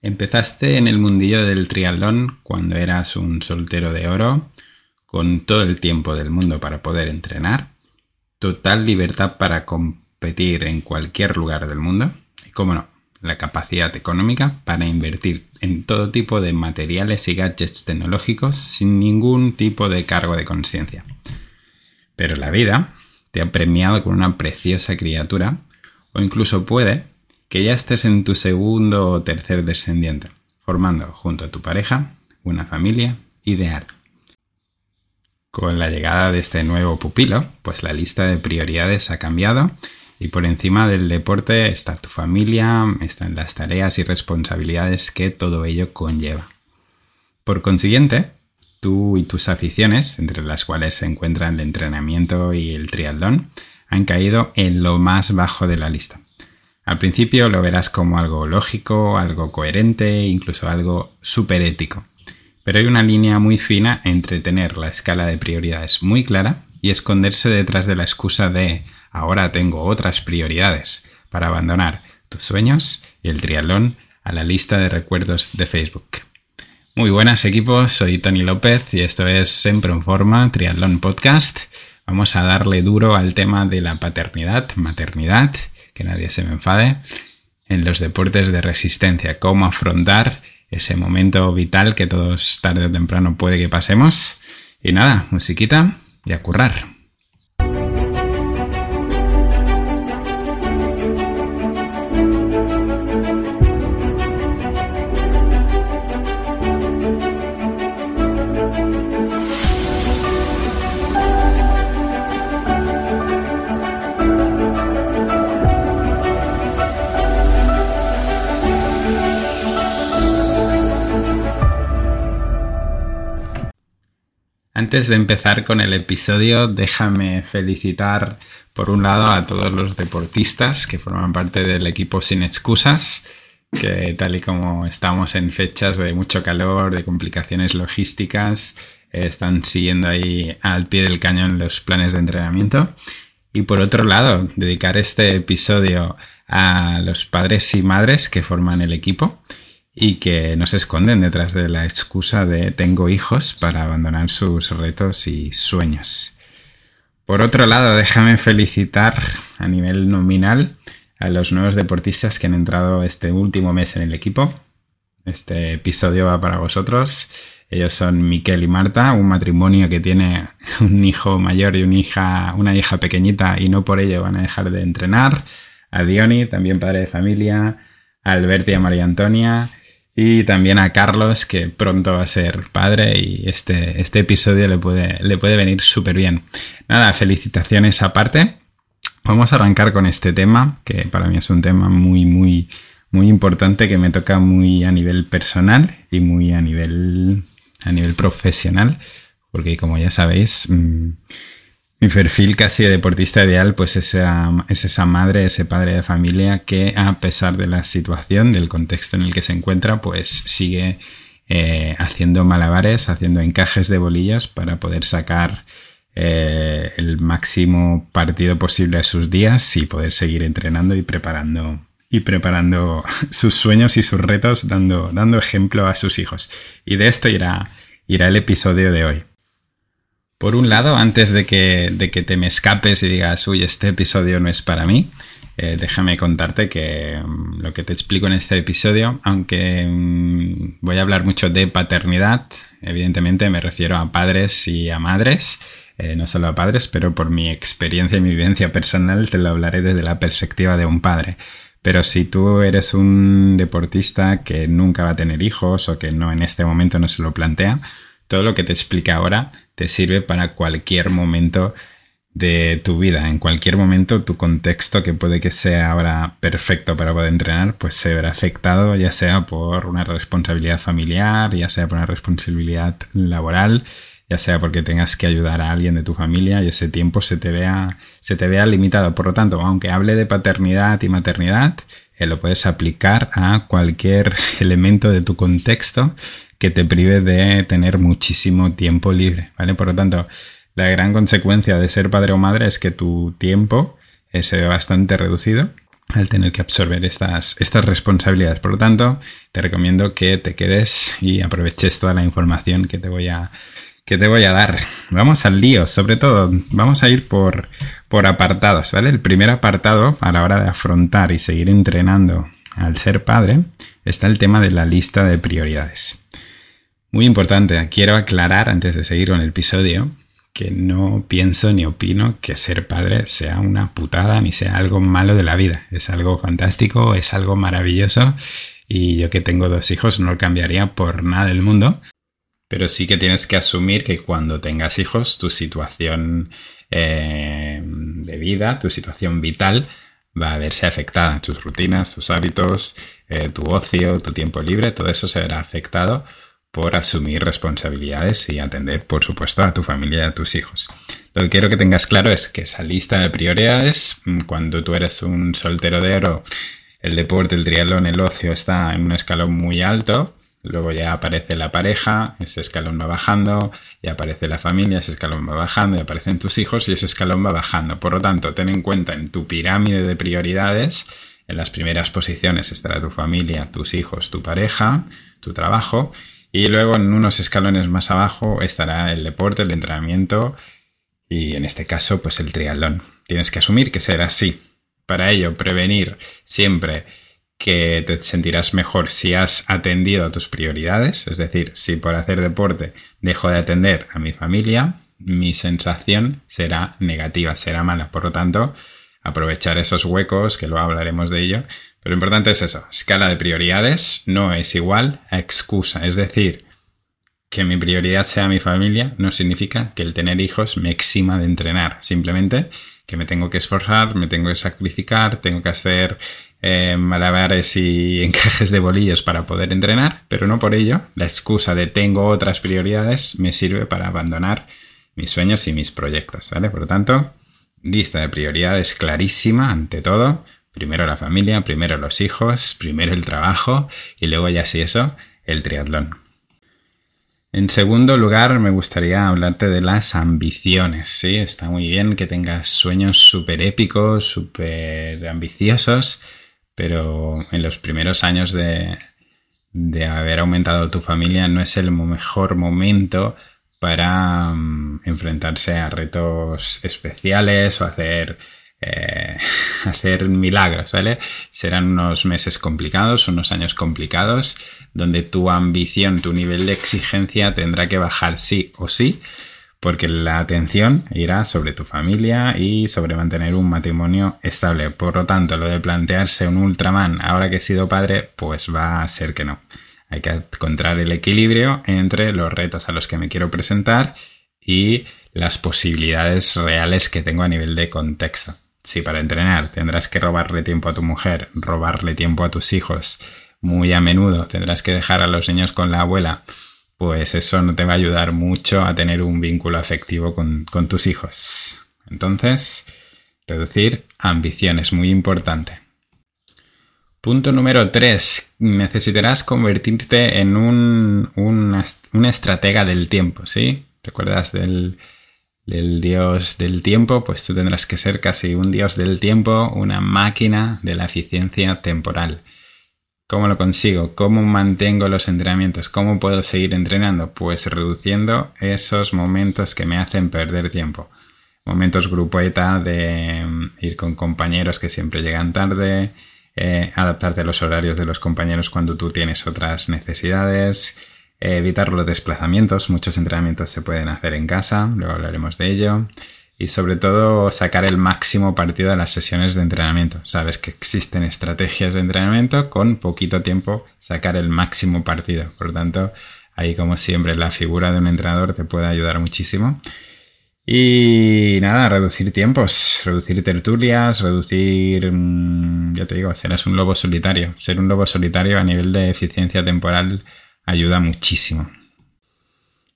Empezaste en el mundillo del triatlón cuando eras un soltero de oro, con todo el tiempo del mundo para poder entrenar, total libertad para competir en cualquier lugar del mundo y, como no, la capacidad económica para invertir en todo tipo de materiales y gadgets tecnológicos sin ningún tipo de cargo de conciencia. Pero la vida te ha premiado con una preciosa criatura o incluso puede que ya estés en tu segundo o tercer descendiente, formando junto a tu pareja una familia ideal. Con la llegada de este nuevo pupilo, pues la lista de prioridades ha cambiado y por encima del deporte está tu familia, están las tareas y responsabilidades que todo ello conlleva. Por consiguiente, tú y tus aficiones, entre las cuales se encuentran el entrenamiento y el triatlón, han caído en lo más bajo de la lista. Al principio lo verás como algo lógico, algo coherente, incluso algo súper ético. Pero hay una línea muy fina entre tener la escala de prioridades muy clara y esconderse detrás de la excusa de ahora tengo otras prioridades para abandonar tus sueños y el triatlón a la lista de recuerdos de Facebook. Muy buenas equipos, soy Tony López y esto es Siempre en Forma, Triatlón Podcast. Vamos a darle duro al tema de la paternidad, maternidad que nadie se me enfade, en los deportes de resistencia, cómo afrontar ese momento vital que todos tarde o temprano puede que pasemos. Y nada, musiquita y a currar. Antes de empezar con el episodio, déjame felicitar por un lado a todos los deportistas que forman parte del equipo Sin Excusas, que tal y como estamos en fechas de mucho calor, de complicaciones logísticas, están siguiendo ahí al pie del cañón los planes de entrenamiento. Y por otro lado, dedicar este episodio a los padres y madres que forman el equipo y que no se esconden detrás de la excusa de tengo hijos para abandonar sus retos y sueños. Por otro lado, déjame felicitar a nivel nominal a los nuevos deportistas que han entrado este último mes en el equipo. Este episodio va para vosotros. Ellos son Miquel y Marta, un matrimonio que tiene un hijo mayor y una hija, una hija pequeñita y no por ello van a dejar de entrenar. A Diony, también padre de familia. A Alberti y a María Antonia y también a Carlos, que pronto va a ser padre y este, este episodio le puede, le puede venir súper bien. Nada, felicitaciones aparte. Vamos a arrancar con este tema, que para mí es un tema muy, muy, muy importante, que me toca muy a nivel personal y muy a nivel, a nivel profesional, porque como ya sabéis, mm, mi perfil casi de deportista ideal, pues es esa madre, ese padre de familia que a pesar de la situación, del contexto en el que se encuentra, pues sigue eh, haciendo malabares, haciendo encajes de bolillas para poder sacar eh, el máximo partido posible a sus días y poder seguir entrenando y preparando y preparando sus sueños y sus retos, dando, dando ejemplo a sus hijos. Y de esto irá, irá el episodio de hoy. Por un lado, antes de que, de que te me escapes y digas, uy, este episodio no es para mí, eh, déjame contarte que mm, lo que te explico en este episodio, aunque mm, voy a hablar mucho de paternidad, evidentemente me refiero a padres y a madres, eh, no solo a padres, pero por mi experiencia y mi vivencia personal te lo hablaré desde la perspectiva de un padre. Pero si tú eres un deportista que nunca va a tener hijos o que no en este momento no se lo plantea, todo lo que te explique ahora te sirve para cualquier momento de tu vida. En cualquier momento tu contexto, que puede que sea ahora perfecto para poder entrenar, pues se verá afectado ya sea por una responsabilidad familiar, ya sea por una responsabilidad laboral, ya sea porque tengas que ayudar a alguien de tu familia y ese tiempo se te vea, se te vea limitado. Por lo tanto, aunque hable de paternidad y maternidad, eh, lo puedes aplicar a cualquier elemento de tu contexto que te prive de tener muchísimo tiempo libre, ¿vale? Por lo tanto, la gran consecuencia de ser padre o madre es que tu tiempo se ve bastante reducido al tener que absorber estas, estas responsabilidades. Por lo tanto, te recomiendo que te quedes y aproveches toda la información que te voy a, que te voy a dar. Vamos al lío, sobre todo, vamos a ir por, por apartados, ¿vale? El primer apartado a la hora de afrontar y seguir entrenando al ser padre está el tema de la lista de prioridades. Muy importante, quiero aclarar antes de seguir con el episodio que no pienso ni opino que ser padre sea una putada ni sea algo malo de la vida. Es algo fantástico, es algo maravilloso y yo que tengo dos hijos no lo cambiaría por nada del mundo. Pero sí que tienes que asumir que cuando tengas hijos tu situación eh, de vida, tu situación vital va a verse afectada. Tus rutinas, tus hábitos, eh, tu ocio, tu tiempo libre, todo eso se verá afectado por asumir responsabilidades y atender, por supuesto, a tu familia y a tus hijos. Lo que quiero que tengas claro es que esa lista de prioridades, mm, cuando tú eres un soltero de oro, el deporte, el triatlón, el ocio está en un escalón muy alto, luego ya aparece la pareja, ese escalón va bajando, y aparece la familia, ese escalón va bajando, y aparecen tus hijos y ese escalón va bajando. Por lo tanto, ten en cuenta en tu pirámide de prioridades, en las primeras posiciones estará tu familia, tus hijos, tu pareja, tu trabajo, y luego en unos escalones más abajo estará el deporte, el entrenamiento y en este caso pues el triatlón. Tienes que asumir que será así. Para ello, prevenir siempre que te sentirás mejor si has atendido a tus prioridades, es decir, si por hacer deporte dejo de atender a mi familia, mi sensación será negativa, será mala. Por lo tanto, aprovechar esos huecos, que luego hablaremos de ello, lo importante es eso, escala de prioridades no es igual a excusa. Es decir, que mi prioridad sea mi familia no significa que el tener hijos me exima de entrenar. Simplemente que me tengo que esforzar, me tengo que sacrificar, tengo que hacer eh, malabares y encajes de bolillos para poder entrenar, pero no por ello la excusa de tengo otras prioridades me sirve para abandonar mis sueños y mis proyectos. Por lo tanto, lista de prioridades clarísima ante todo Primero la familia, primero los hijos, primero el trabajo y luego ya si eso, el triatlón. En segundo lugar, me gustaría hablarte de las ambiciones. Sí, está muy bien que tengas sueños súper épicos, súper ambiciosos, pero en los primeros años de, de, haber aumentado tu familia no es el mejor momento para mm, enfrentarse a retos especiales o hacer eh, hacer milagros, ¿vale? Serán unos meses complicados, unos años complicados, donde tu ambición, tu nivel de exigencia tendrá que bajar sí o sí, porque la atención irá sobre tu familia y sobre mantener un matrimonio estable. Por lo tanto, lo de plantearse un Ultraman ahora que he sido padre, pues va a ser que no. Hay que encontrar el equilibrio entre los retos a los que me quiero presentar y las posibilidades reales que tengo a nivel de contexto. Si para entrenar tendrás que robarle tiempo a tu mujer, robarle tiempo a tus hijos, muy a menudo tendrás que dejar a los niños con la abuela, pues eso no te va a ayudar mucho a tener un vínculo afectivo con, tus hijos. Entonces, reducir ambición es muy importante. Punto número 3. Necesitarás convertirte en un, un estratega del tiempo, ¿sí? ¿Te acuerdas del, el dios del tiempo, pues tú tendrás que ser casi un dios del tiempo, una máquina de la eficiencia temporal. ¿Cómo lo consigo? ¿Cómo mantengo los entrenamientos? ¿Cómo puedo seguir entrenando? Pues reduciendo esos momentos que me hacen perder tiempo. Momentos grupo ETA de mm, ir con compañeros que siempre llegan tarde, eh, adaptarte a los horarios de los compañeros cuando tú tienes otras necesidades, evitar los desplazamientos, muchos entrenamientos se pueden hacer en casa, luego hablaremos de ello. Y sobre todo sacar el máximo partido de las sesiones de entrenamiento. Sabes que existen estrategias de entrenamiento con poquito tiempo sacar el máximo partido. Por tanto, ahí como siempre la figura de un entrenador te puede ayudar muchísimo. Y nada, reducir tiempos, reducir tertulias, reducir, mm, ya te digo, serás un lobo solitario. Ser un lobo solitario a nivel de eficiencia temporal ayuda muchísimo.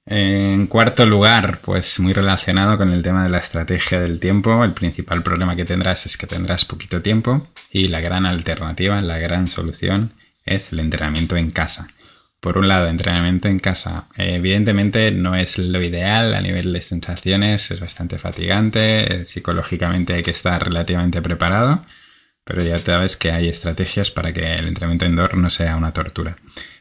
En cuarto lugar, pues muy relacionado con el tema de la estrategia del tiempo, el principal problema que tendrás es que tendrás poquito tiempo y la gran alternativa, la gran solución es el entrenamiento en casa. Por un lado, entrenamiento en casa evidentemente no es lo ideal a nivel de sensaciones, es bastante fatigante, psicológicamente hay que estar relativamente preparado, pero ya sabes que hay estrategias para que el entrenamiento indoor no sea una tortura.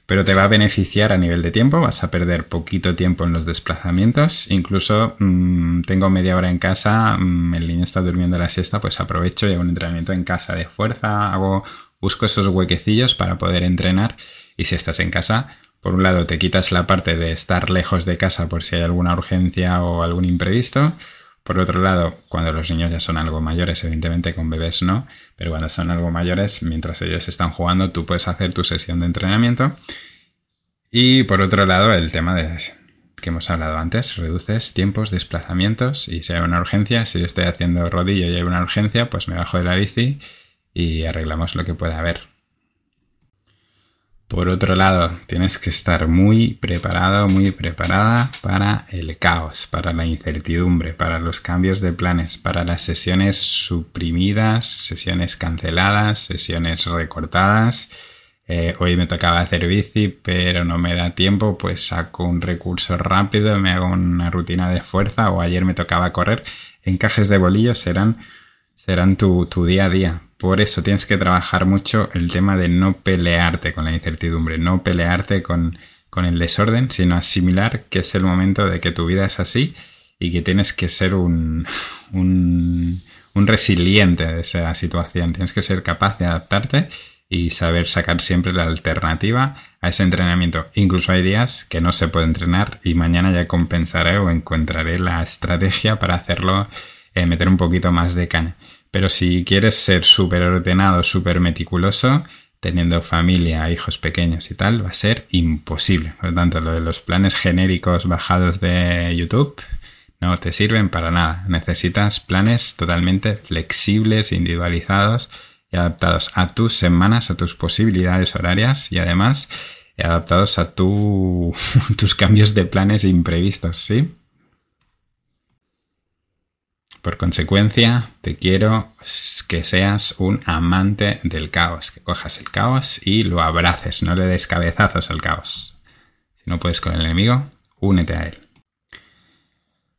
Pero te va a beneficiar a nivel de tiempo, vas a perder poquito tiempo en los desplazamientos, incluso mm, tengo media hora en casa, mm, el niño está durmiendo la siesta, pues aprovecho y hago un entrenamiento en casa de fuerza, hago, busco esos huequecillos para poder entrenar. Y si estás en casa, por un lado te quitas la parte de estar lejos de casa por si hay alguna urgencia o algún imprevisto, por otro lado, cuando los niños ya son algo mayores, evidentemente con bebés no, pero cuando son algo mayores, mientras ellos están jugando, tú puedes hacer tu sesión de entrenamiento. Y por otro lado, el tema de que hemos hablado antes, reduces tiempos, desplazamientos y si hay una urgencia, si yo estoy haciendo rodillo y hay una urgencia, pues me bajo de la bici y arreglamos lo que pueda haber. Por otro lado, tienes que estar muy preparado, muy preparada para el caos, para la incertidumbre, para los cambios de planes, para las sesiones suprimidas, sesiones canceladas, sesiones recortadas. Eh, hoy me tocaba hacer bici, pero no me da tiempo, pues saco un recurso rápido, me hago una rutina de fuerza o ayer me tocaba correr. Encajes de bolillos serán, serán tu, tu día a día por eso tienes que trabajar mucho el tema de no pelearte con la incertidumbre, no pelearte con, el desorden, sino asimilar que es el momento de que tu vida es así y que tienes que ser un, un, un resiliente de esa situación. Tienes que ser capaz de adaptarte y saber sacar siempre la alternativa a ese entrenamiento. Incluso hay días que no se puede entrenar y mañana ya compensaré o encontraré la estrategia para hacerlo, eh, meter un poquito más de caña. Pero si quieres ser súper ordenado, súper meticuloso, teniendo familia, hijos pequeños y tal, va a ser imposible. Por lo tanto, lo de los planes genéricos bajados de YouTube no te sirven para nada. Necesitas planes totalmente flexibles, individualizados y adaptados a tus semanas, a tus posibilidades horarias y además adaptados a tus cambios de planes imprevistos, ¿sí? Por consecuencia, te quiero que seas un amante del caos, que cojas el caos y lo abraces, no le des cabezazos al caos. Si no puedes con el enemigo, únete a él.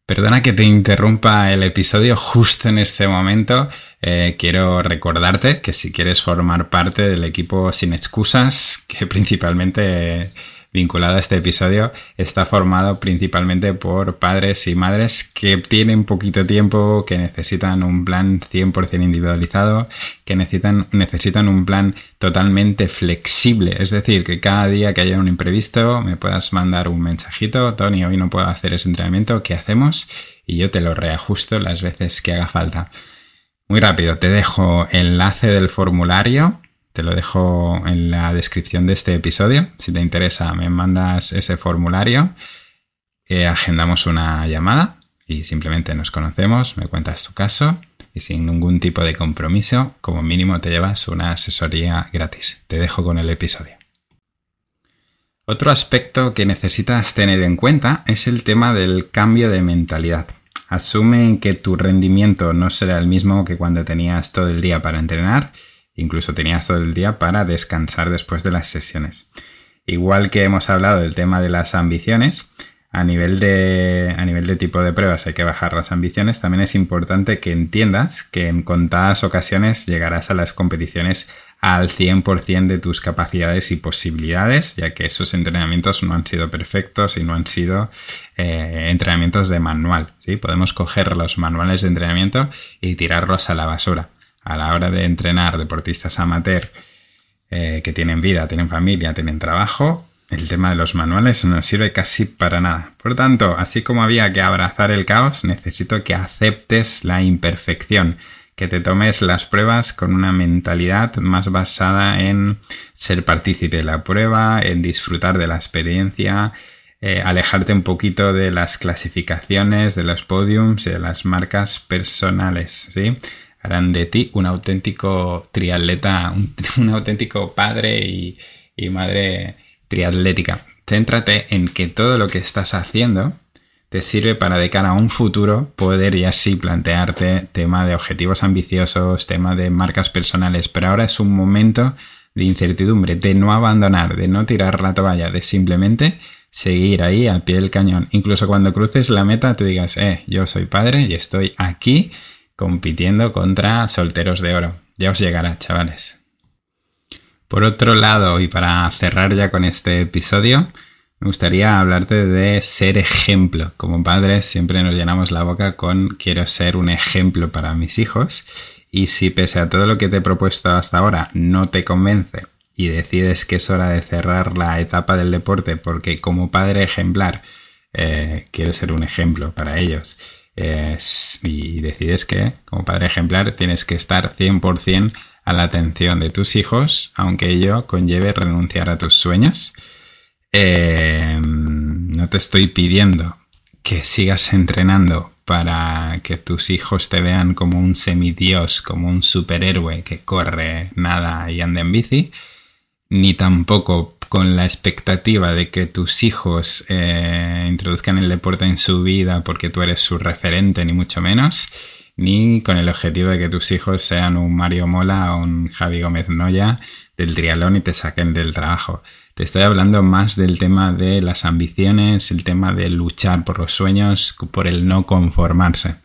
Perdona que te interrumpa el episodio justo en este momento. Eh, quiero recordarte que si quieres formar parte del equipo sin excusas, que principalmente vinculado a este episodio está formado principalmente por padres y madres que tienen poquito tiempo, que necesitan un plan 100% individualizado, que necesitan, necesitan un plan totalmente flexible. Es decir, que cada día que haya un imprevisto me puedas mandar un mensajito, Tony, hoy no puedo hacer ese entrenamiento, ¿qué hacemos? Y yo te lo reajusto las veces que haga falta. Muy rápido, te dejo enlace del formulario te lo dejo en la descripción de este episodio. Si te interesa, me mandas ese formulario, eh, agendamos una llamada y simplemente nos conocemos, me cuentas tu caso y sin ningún tipo de compromiso, como mínimo te llevas una asesoría gratis. Te dejo con el episodio. Otro aspecto que necesitas tener en cuenta es el tema del cambio de mentalidad. Asume que tu rendimiento no será el mismo que cuando tenías todo el día para entrenar Incluso tenías todo el día para descansar después de las sesiones. Igual que hemos hablado del tema de las ambiciones, a nivel de, a nivel de tipo de pruebas hay que bajar las ambiciones, también es importante que entiendas que en contadas ocasiones llegarás a las competiciones al 100% de tus capacidades y posibilidades, ya que esos entrenamientos no han sido perfectos y no han sido eh, entrenamientos de manual. ¿sí? Podemos coger los manuales de entrenamiento y tirarlos a la basura a la hora de entrenar deportistas amateur eh, que tienen vida, tienen familia, tienen trabajo, el tema de los manuales no sirve casi para nada. Por tanto, así como había que abrazar el caos, necesito que aceptes la imperfección, que te tomes las pruebas con una mentalidad más basada en ser partícipe de la prueba, en disfrutar de la experiencia, eh, alejarte un poquito de las clasificaciones, de los podiums y de las marcas personales, ¿sí? Harán de ti un auténtico triatleta, un, auténtico padre y, madre triatlética. Céntrate en que todo lo que estás haciendo te sirve para de cara a un futuro poder y así plantearte tema de objetivos ambiciosos, tema de marcas personales, pero ahora es un momento de incertidumbre, de no abandonar, de no tirar la toalla, de simplemente seguir ahí al pie del cañón. Incluso cuando cruces la meta te digas, eh, yo soy padre y estoy aquí compitiendo contra solteros de oro. ya os llegará, chavales. Por otro lado, y para cerrar ya con este episodio, me gustaría hablarte de ser ejemplo. Como padres siempre nos llenamos la boca con quiero ser un ejemplo para mis hijos. Y si pese a todo lo que te he propuesto hasta ahora no te convence y decides que es hora de cerrar la etapa del deporte porque como padre ejemplar eh, quiero ser un ejemplo para ellos y decides que como padre ejemplar tienes que estar 100% a la atención de tus hijos, aunque ello conlleve renunciar a tus sueños. Eh, no te estoy pidiendo que sigas entrenando para que tus hijos te vean como un semidios, como un superhéroe que corre, nada y anda en bici, ni tampoco con la expectativa de que tus hijos eh, introduzcan el deporte en su vida porque tú eres su referente, ni mucho menos, ni con el objetivo de que tus hijos sean un Mario Mola o un Javi Gómez Noya del trialón y te saquen del trabajo. Te estoy hablando más del tema de las ambiciones, el tema de luchar por los sueños, por el no conformarse.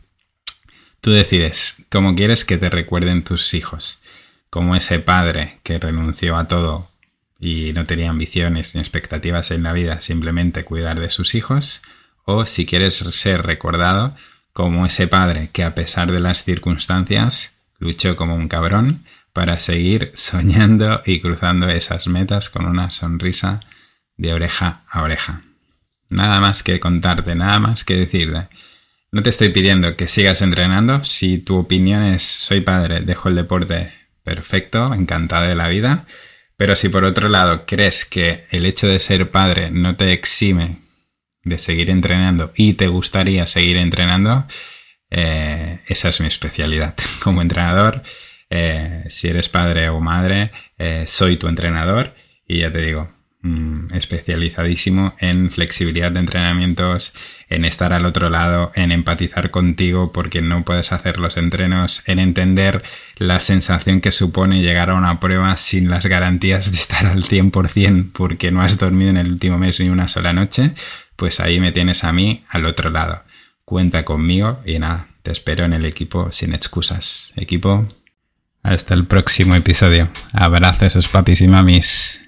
Tú decides cómo quieres que te recuerden tus hijos, como ese padre que renunció a todo y no tenía ambiciones ni expectativas en la vida, simplemente cuidar de sus hijos, o si quieres ser recordado como ese padre que a pesar de las circunstancias luchó como un cabrón para seguir soñando y cruzando esas metas con una sonrisa de oreja a oreja. Nada más que contarte, nada más que decirte. No te estoy pidiendo que sigas entrenando. Si tu opinión es soy padre, dejo el deporte, perfecto, encantado de la vida. Pero si por otro lado crees que el hecho de ser padre no te exime de seguir entrenando y te gustaría seguir entrenando, eh, esa es mi especialidad. Como entrenador, eh, si eres padre o madre, eh, soy tu entrenador y ya te digo, Mm, especializadísimo en flexibilidad de entrenamientos, en estar al otro lado, en empatizar contigo porque no puedes hacer los entrenos, en entender la sensación que supone llegar a una prueba sin las garantías de estar al 100% porque no has dormido en el último mes ni una sola noche, pues ahí me tienes a mí al otro lado. Cuenta conmigo y nada, te espero en el equipo sin excusas. Equipo, hasta el próximo episodio. Abrazos, papis y mamis.